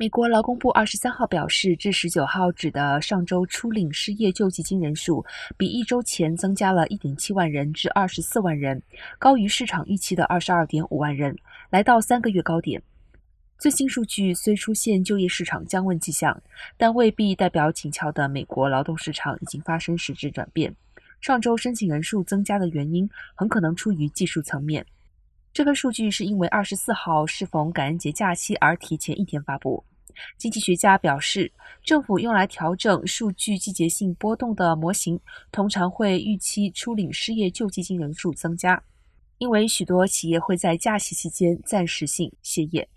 美国劳工部二十三号表示，至十九号止的上周初领失业救济金人数比一周前增加了一点七万人至二十四万人，高于市场预期的二十二点五万人，来到三个月高点。最新数据虽出现就业市场降温迹象，但未必代表紧俏的美国劳动市场已经发生实质转变。上周申请人数增加的原因很可能出于技术层面。这份数据是因为二十四号适逢感恩节假期而提前一天发布。经济学家表示，政府用来调整数据季节性波动的模型，通常会预期初领失业救济金人数增加，因为许多企业会在假期期间暂时性歇业。